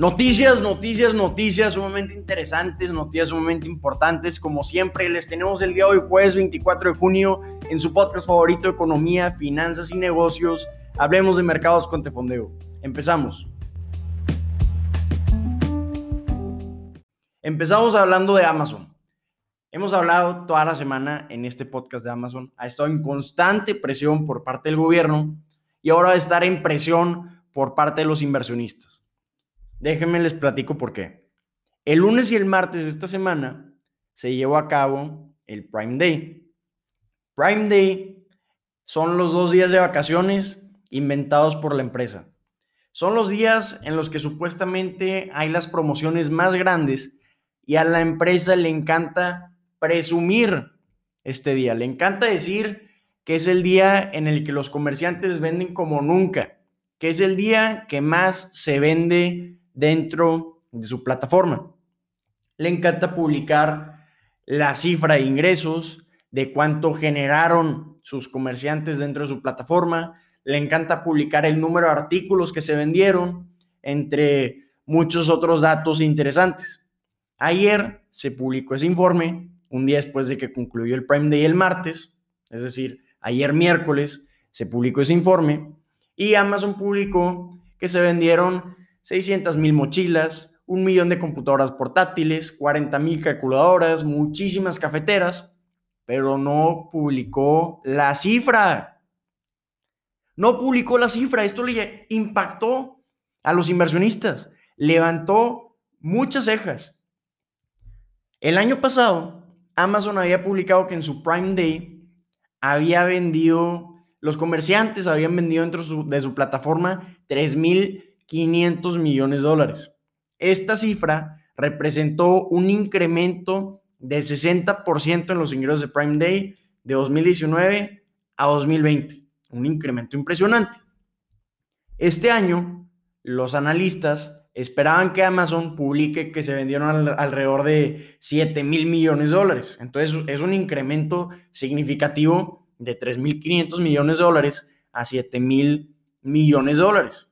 Noticias, noticias, noticias sumamente interesantes, noticias sumamente importantes. Como siempre, les tenemos el día de hoy, jueves 24 de junio, en su podcast favorito, Economía, Finanzas y Negocios. Hablemos de mercados con Tefondeo. Empezamos. Empezamos hablando de Amazon. Hemos hablado toda la semana en este podcast de Amazon. Ha estado en constante presión por parte del gobierno y ahora va a estar en presión por parte de los inversionistas. Déjenme les platico por qué. El lunes y el martes de esta semana se llevó a cabo el Prime Day. Prime Day son los dos días de vacaciones inventados por la empresa. Son los días en los que supuestamente hay las promociones más grandes y a la empresa le encanta presumir este día. Le encanta decir que es el día en el que los comerciantes venden como nunca, que es el día que más se vende dentro de su plataforma. Le encanta publicar la cifra de ingresos, de cuánto generaron sus comerciantes dentro de su plataforma. Le encanta publicar el número de artículos que se vendieron, entre muchos otros datos interesantes. Ayer se publicó ese informe, un día después de que concluyó el Prime Day el martes, es decir, ayer miércoles se publicó ese informe y Amazon publicó que se vendieron 600 mil mochilas, un millón de computadoras portátiles, 40 mil calculadoras, muchísimas cafeteras, pero no publicó la cifra. No publicó la cifra. Esto le impactó a los inversionistas. Levantó muchas cejas. El año pasado, Amazon había publicado que en su Prime Day había vendido, los comerciantes habían vendido dentro de su plataforma 3 mil 500 millones de dólares. Esta cifra representó un incremento de 60% en los ingresos de Prime Day de 2019 a 2020. Un incremento impresionante. Este año, los analistas esperaban que Amazon publique que se vendieron alrededor de 7 mil millones de dólares. Entonces, es un incremento significativo de 3.500 millones de dólares a 7 mil millones de dólares.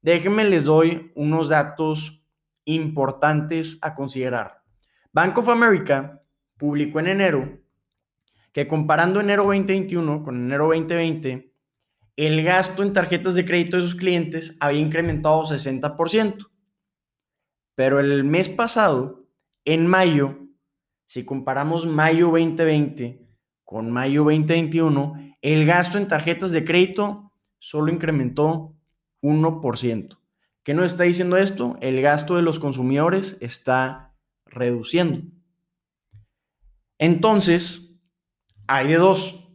Déjenme les doy unos datos importantes a considerar. Bank of America publicó en enero que comparando enero 2021 con enero 2020, el gasto en tarjetas de crédito de sus clientes había incrementado 60%. Pero el mes pasado, en mayo, si comparamos mayo 2020 con mayo 2021, el gasto en tarjetas de crédito solo incrementó 1%. ¿Qué nos está diciendo esto? El gasto de los consumidores está reduciendo. Entonces, hay de dos.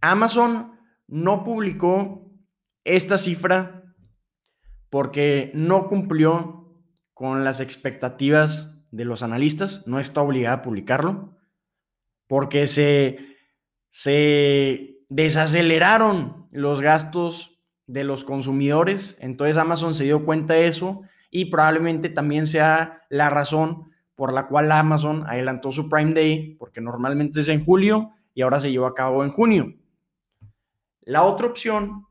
Amazon no publicó esta cifra porque no cumplió con las expectativas de los analistas, no está obligada a publicarlo, porque se, se desaceleraron los gastos de los consumidores. Entonces Amazon se dio cuenta de eso y probablemente también sea la razón por la cual Amazon adelantó su Prime Day, porque normalmente es en julio y ahora se llevó a cabo en junio. La otra opción,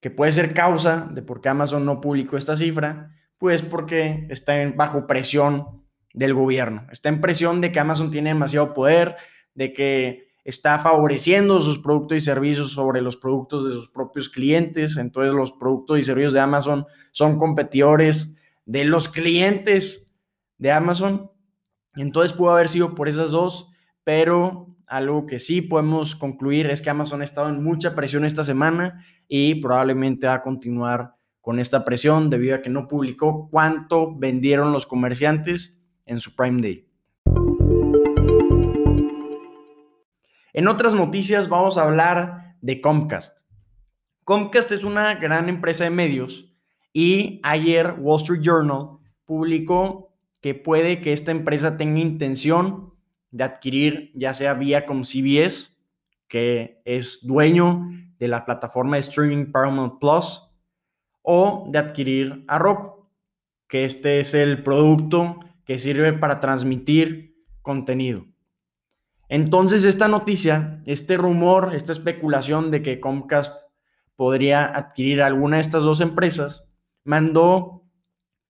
que puede ser causa de por qué Amazon no publicó esta cifra, pues porque está bajo presión del gobierno. Está en presión de que Amazon tiene demasiado poder, de que está favoreciendo sus productos y servicios sobre los productos de sus propios clientes. Entonces los productos y servicios de Amazon son competidores de los clientes de Amazon. Entonces pudo haber sido por esas dos, pero algo que sí podemos concluir es que Amazon ha estado en mucha presión esta semana y probablemente va a continuar con esta presión debido a que no publicó cuánto vendieron los comerciantes en su Prime Day. En otras noticias vamos a hablar de Comcast. Comcast es una gran empresa de medios y ayer Wall Street Journal publicó que puede que esta empresa tenga intención de adquirir ya sea vía como CBS, que es dueño de la plataforma de streaming Paramount Plus, o de adquirir a Roku, que este es el producto que sirve para transmitir contenido. Entonces, esta noticia, este rumor, esta especulación de que Comcast podría adquirir alguna de estas dos empresas, mandó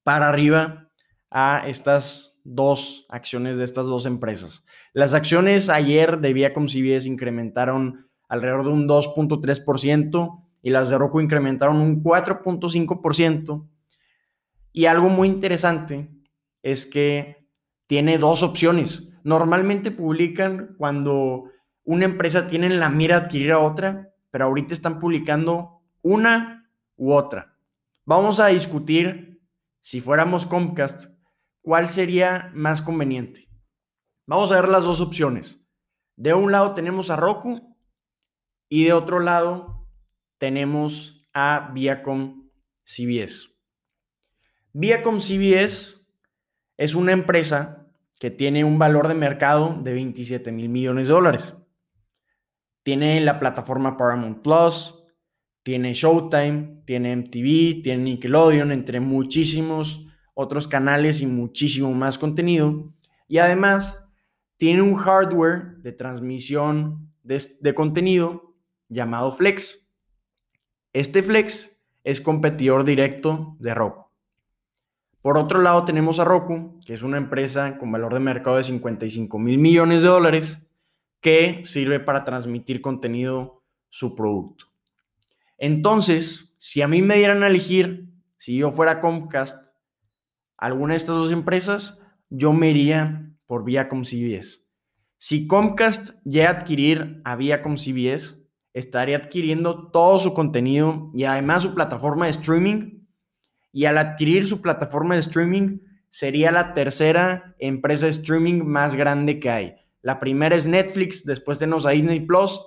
para arriba a estas dos acciones de estas dos empresas. Las acciones ayer de Viacom CBS incrementaron alrededor de un 2.3% y las de Roku incrementaron un 4.5%. Y algo muy interesante es que tiene dos opciones. Normalmente publican cuando una empresa tiene en la mira adquirir a otra, pero ahorita están publicando una u otra. Vamos a discutir, si fuéramos Comcast, cuál sería más conveniente. Vamos a ver las dos opciones. De un lado tenemos a Roku y de otro lado tenemos a Viacom CBS. Viacom CBS es una empresa que tiene un valor de mercado de 27 mil millones de dólares. Tiene la plataforma Paramount Plus, tiene Showtime, tiene MTV, tiene Nickelodeon, entre muchísimos otros canales y muchísimo más contenido. Y además tiene un hardware de transmisión de, de contenido llamado Flex. Este Flex es competidor directo de Roku. Por otro lado tenemos a Roku, que es una empresa con valor de mercado de 55 mil millones de dólares que sirve para transmitir contenido su producto. Entonces, si a mí me dieran a elegir, si yo fuera Comcast, alguna de estas dos empresas, yo me iría por Viacom CBS. Si Comcast llega a adquirir a Viacom CBS, estaría adquiriendo todo su contenido y además su plataforma de streaming. Y al adquirir su plataforma de streaming, sería la tercera empresa de streaming más grande que hay. La primera es Netflix, después tenemos a Disney Plus.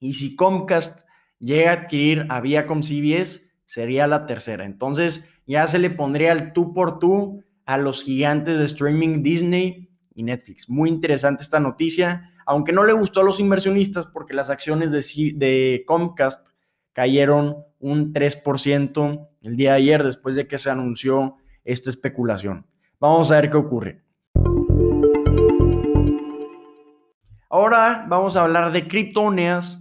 Y si Comcast llega a adquirir a Viacom CBS, sería la tercera. Entonces ya se le pondría el tú por tú a los gigantes de streaming Disney y Netflix. Muy interesante esta noticia, aunque no le gustó a los inversionistas porque las acciones de, de Comcast cayeron un 3% el día de ayer después de que se anunció esta especulación. Vamos a ver qué ocurre. Ahora vamos a hablar de criptomonedas.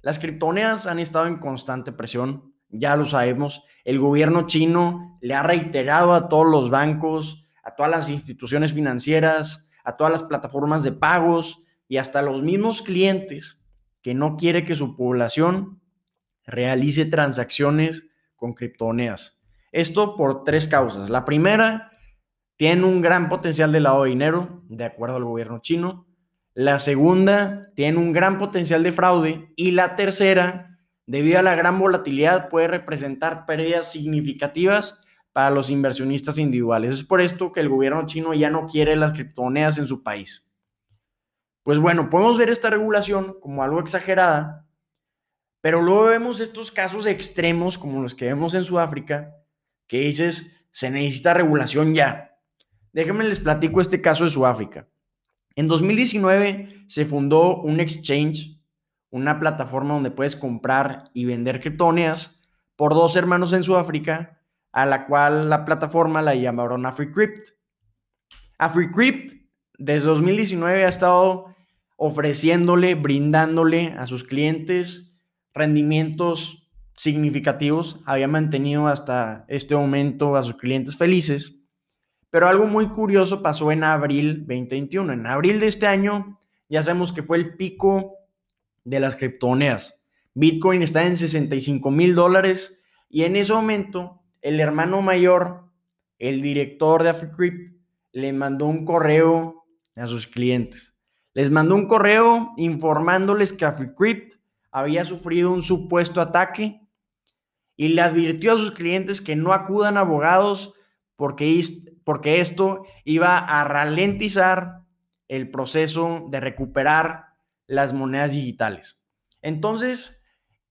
Las criptomonedas han estado en constante presión, ya lo sabemos. El gobierno chino le ha reiterado a todos los bancos, a todas las instituciones financieras, a todas las plataformas de pagos y hasta los mismos clientes que no quiere que su población realice transacciones con criptomonedas. Esto por tres causas. La primera, tiene un gran potencial de lavado de dinero, de acuerdo al gobierno chino. La segunda tiene un gran potencial de fraude y la tercera, debido a la gran volatilidad, puede representar pérdidas significativas para los inversionistas individuales. Es por esto que el gobierno chino ya no quiere las criptomonedas en su país. Pues bueno, podemos ver esta regulación como algo exagerada, pero luego vemos estos casos extremos como los que vemos en Sudáfrica, que dices, se necesita regulación ya. Déjenme les platico este caso de Sudáfrica. En 2019 se fundó un exchange, una plataforma donde puedes comprar y vender criptomonedas por dos hermanos en Sudáfrica, a la cual la plataforma la llamaron AfriCrypt. AfriCrypt desde 2019 ha estado ofreciéndole, brindándole a sus clientes rendimientos significativos, había mantenido hasta este momento a sus clientes felices pero algo muy curioso pasó en abril 2021. En abril de este año ya sabemos que fue el pico de las criptomonedas. Bitcoin está en 65 mil dólares y en ese momento el hermano mayor, el director de AfriCrypt, le mandó un correo a sus clientes. Les mandó un correo informándoles que AfriCrypt había sufrido un supuesto ataque y le advirtió a sus clientes que no acudan a abogados porque porque esto iba a ralentizar el proceso de recuperar las monedas digitales. Entonces,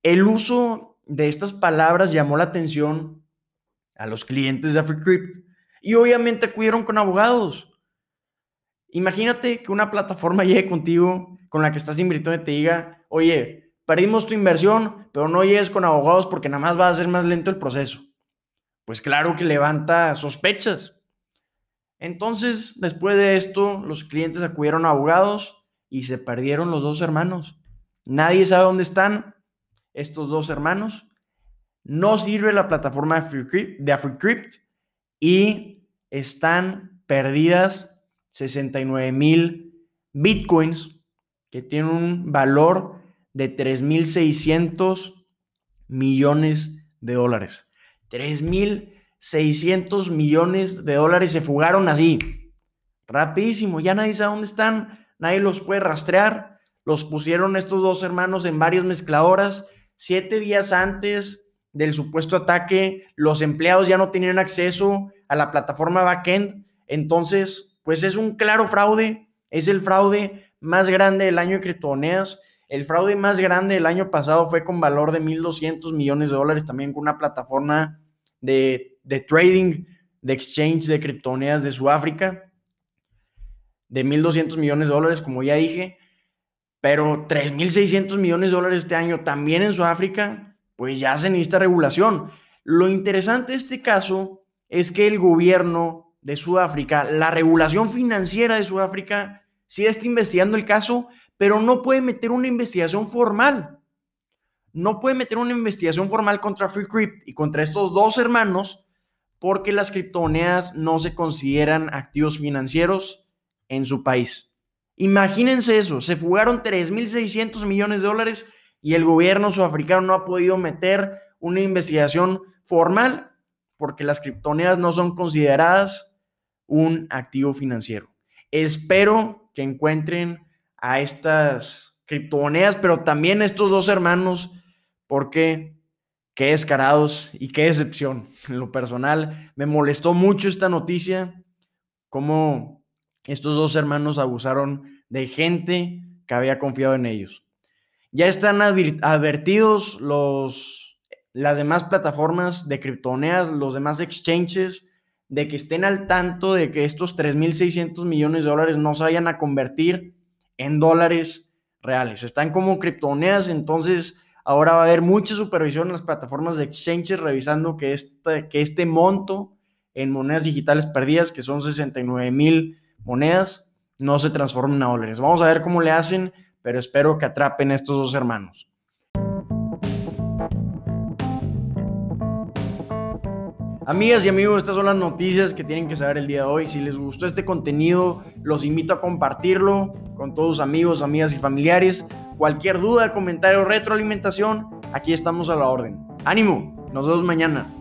el uso de estas palabras llamó la atención a los clientes de AfriCrypt y obviamente acudieron con abogados. Imagínate que una plataforma llegue contigo con la que estás invirtiendo y te diga, oye, perdimos tu inversión, pero no llegues con abogados porque nada más va a ser más lento el proceso. Pues claro que levanta sospechas. Entonces, después de esto, los clientes acudieron a abogados y se perdieron los dos hermanos. Nadie sabe dónde están estos dos hermanos. No sirve la plataforma de AfriCrypt y están perdidas 69 mil bitcoins que tienen un valor de 3.600 millones de dólares. 3.600 millones de dólares se fugaron así, rapidísimo, ya nadie sabe dónde están, nadie los puede rastrear, los pusieron estos dos hermanos en varias mezcladoras, siete días antes del supuesto ataque, los empleados ya no tenían acceso a la plataforma backend, entonces, pues es un claro fraude, es el fraude más grande del año de criptomonedas, el fraude más grande del año pasado fue con valor de 1.200 millones de dólares, también con una plataforma de, de trading, de exchange de criptomonedas de Sudáfrica, de 1.200 millones de dólares, como ya dije, pero 3.600 millones de dólares este año también en Sudáfrica, pues ya se necesita regulación. Lo interesante de este caso es que el gobierno de Sudáfrica, la regulación financiera de Sudáfrica, sí está investigando el caso, pero no puede meter una investigación formal. No puede meter una investigación formal contra FreeCrypt y contra estos dos hermanos porque las criptomonedas no se consideran activos financieros en su país. Imagínense eso, se fugaron 3.600 millones de dólares y el gobierno sudafricano no ha podido meter una investigación formal porque las criptomonedas no son consideradas un activo financiero. Espero que encuentren a estas criptomonedas, pero también a estos dos hermanos, porque qué descarados y qué decepción. En lo personal, me molestó mucho esta noticia, cómo estos dos hermanos abusaron de gente que había confiado en ellos. Ya están advertidos los, las demás plataformas de criptomonedas, los demás exchanges, de que estén al tanto de que estos 3.600 millones de dólares no se vayan a convertir en dólares reales. Están como criptomonedas, entonces ahora va a haber mucha supervisión en las plataformas de exchanges revisando que este, que este monto en monedas digitales perdidas, que son 69 mil monedas, no se transformen a dólares. Vamos a ver cómo le hacen, pero espero que atrapen a estos dos hermanos. Amigas y amigos, estas son las noticias que tienen que saber el día de hoy. Si les gustó este contenido, los invito a compartirlo con todos sus amigos, amigas y familiares. Cualquier duda, comentario, retroalimentación, aquí estamos a la orden. Ánimo, nos vemos mañana.